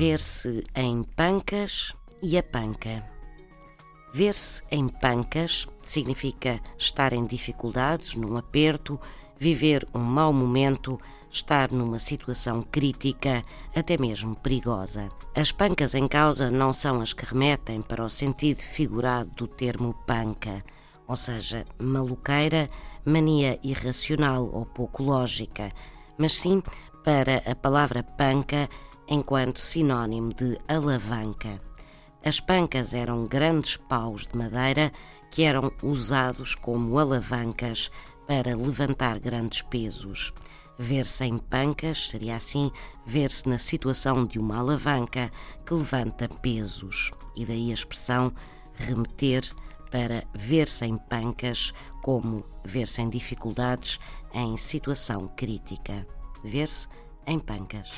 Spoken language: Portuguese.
ver-se em pancas e a panca. Ver-se em pancas significa estar em dificuldades, num aperto, viver um mau momento, estar numa situação crítica, até mesmo perigosa. As pancas em causa não são as que remetem para o sentido figurado do termo panca, ou seja, maluqueira, mania irracional ou pouco lógica, mas sim para a palavra panca enquanto sinónimo de alavanca. As pancas eram grandes paus de madeira que eram usados como alavancas para levantar grandes pesos. Ver-se em pancas seria assim ver-se na situação de uma alavanca que levanta pesos, e daí a expressão remeter para ver-se em pancas como ver-se em dificuldades em situação crítica. Ver-se em pancas.